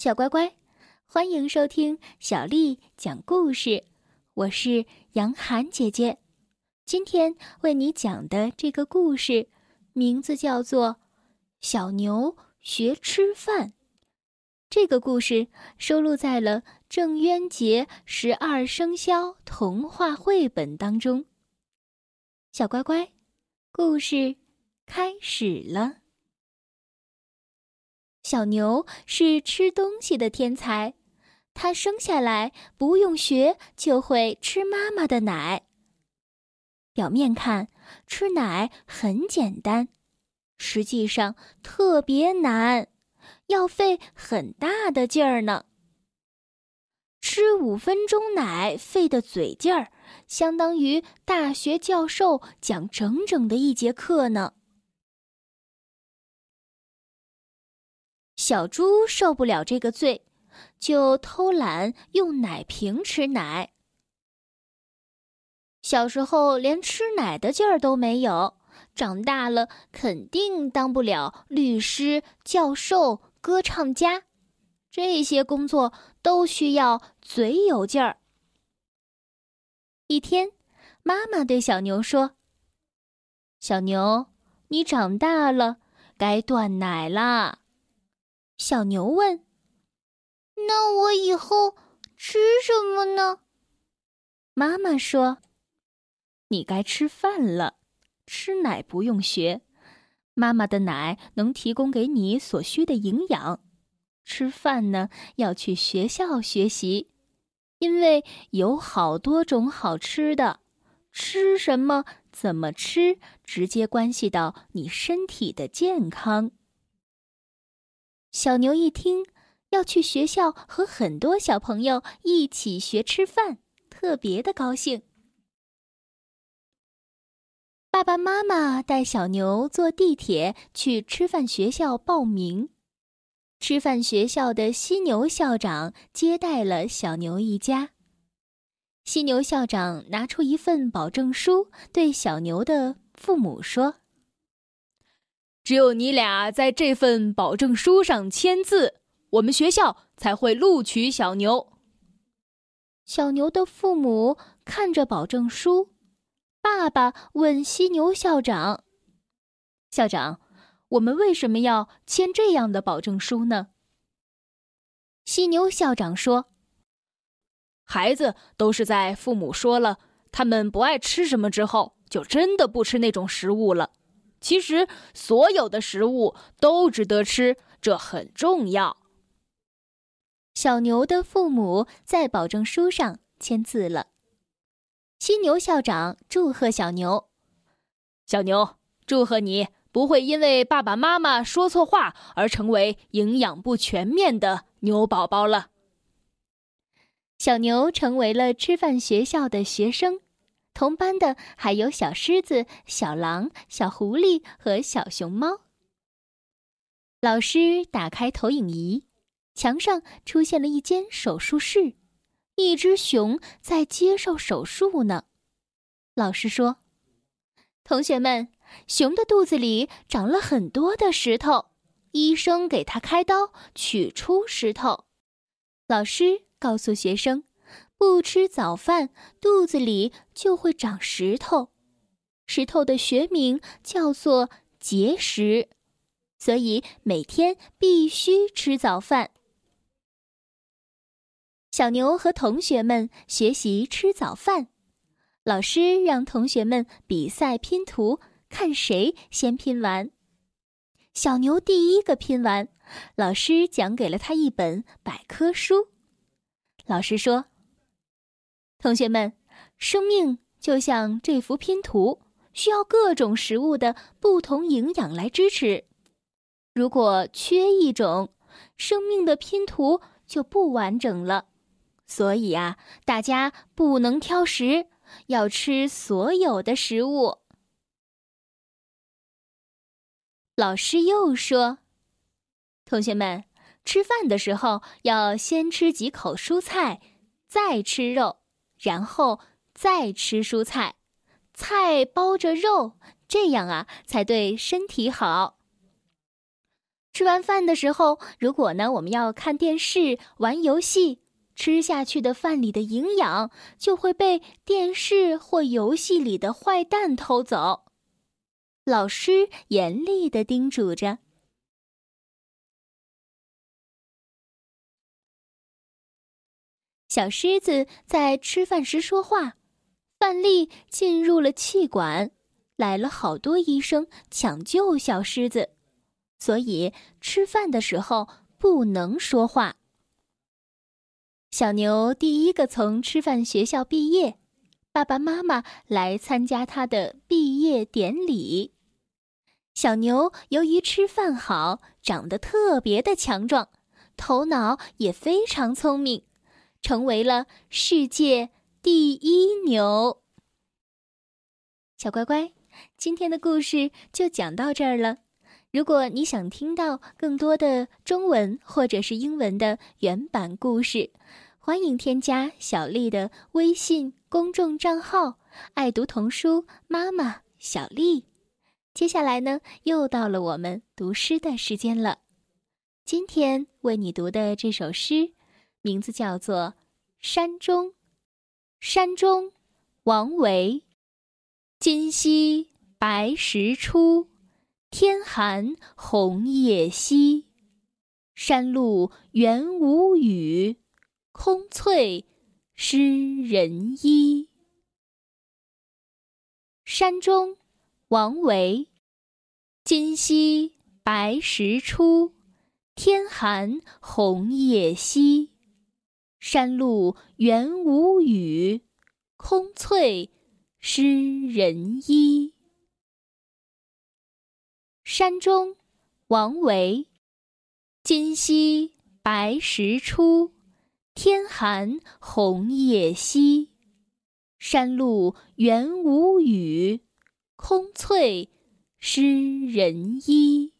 小乖乖，欢迎收听小丽讲故事。我是杨涵姐姐，今天为你讲的这个故事名字叫做《小牛学吃饭》。这个故事收录在了郑渊洁十二生肖童话绘本当中。小乖乖，故事开始了。小牛是吃东西的天才，它生下来不用学就会吃妈妈的奶。表面看吃奶很简单，实际上特别难，要费很大的劲儿呢。吃五分钟奶费的嘴劲儿，相当于大学教授讲整整的一节课呢。小猪受不了这个罪，就偷懒用奶瓶吃奶。小时候连吃奶的劲儿都没有，长大了肯定当不了律师、教授、歌唱家，这些工作都需要嘴有劲儿。一天，妈妈对小牛说：“小牛，你长大了，该断奶啦。”小牛问：“那我以后吃什么呢？”妈妈说：“你该吃饭了。吃奶不用学，妈妈的奶能提供给你所需的营养。吃饭呢，要去学校学习，因为有好多种好吃的。吃什么、怎么吃，直接关系到你身体的健康。”小牛一听要去学校和很多小朋友一起学吃饭，特别的高兴。爸爸妈妈带小牛坐地铁去吃饭学校报名。吃饭学校的犀牛校长接待了小牛一家。犀牛校长拿出一份保证书，对小牛的父母说。只有你俩在这份保证书上签字，我们学校才会录取小牛。小牛的父母看着保证书，爸爸问犀牛校长：“校长，我们为什么要签这样的保证书呢？”犀牛校长说：“孩子都是在父母说了他们不爱吃什么之后，就真的不吃那种食物了。”其实，所有的食物都值得吃，这很重要。小牛的父母在保证书上签字了。犀牛校长祝贺小牛：“小牛，祝贺你不会因为爸爸妈妈说错话而成为营养不全面的牛宝宝了。”小牛成为了吃饭学校的学生。同班的还有小狮子、小狼、小狐狸和小熊猫。老师打开投影仪，墙上出现了一间手术室，一只熊在接受手术呢。老师说：“同学们，熊的肚子里长了很多的石头，医生给他开刀取出石头。”老师告诉学生。不吃早饭，肚子里就会长石头，石头的学名叫做结石，所以每天必须吃早饭。小牛和同学们学习吃早饭，老师让同学们比赛拼图，看谁先拼完。小牛第一个拼完，老师奖给了他一本百科书。老师说。同学们，生命就像这幅拼图，需要各种食物的不同营养来支持。如果缺一种，生命的拼图就不完整了。所以啊，大家不能挑食，要吃所有的食物。老师又说：“同学们，吃饭的时候要先吃几口蔬菜，再吃肉。”然后再吃蔬菜，菜包着肉，这样啊才对身体好。吃完饭的时候，如果呢我们要看电视、玩游戏，吃下去的饭里的营养就会被电视或游戏里的坏蛋偷走。老师严厉的叮嘱着。小狮子在吃饭时说话，饭粒进入了气管，来了好多医生抢救小狮子，所以吃饭的时候不能说话。小牛第一个从吃饭学校毕业，爸爸妈妈来参加他的毕业典礼。小牛由于吃饭好，长得特别的强壮，头脑也非常聪明。成为了世界第一牛。小乖乖，今天的故事就讲到这儿了。如果你想听到更多的中文或者是英文的原版故事，欢迎添加小丽的微信公众账号“爱读童书妈妈小丽”。接下来呢，又到了我们读诗的时间了。今天为你读的这首诗。名字叫做《山中》。山中，王维。今夕白石出，天寒红叶稀。山路元无雨，空翠湿人衣。山中，王维。今夕白石出，天寒红叶稀。山路原无雨，空翠湿人衣。山中，王维。今夕白石出，天寒红叶稀。山路原无雨，空翠湿人衣。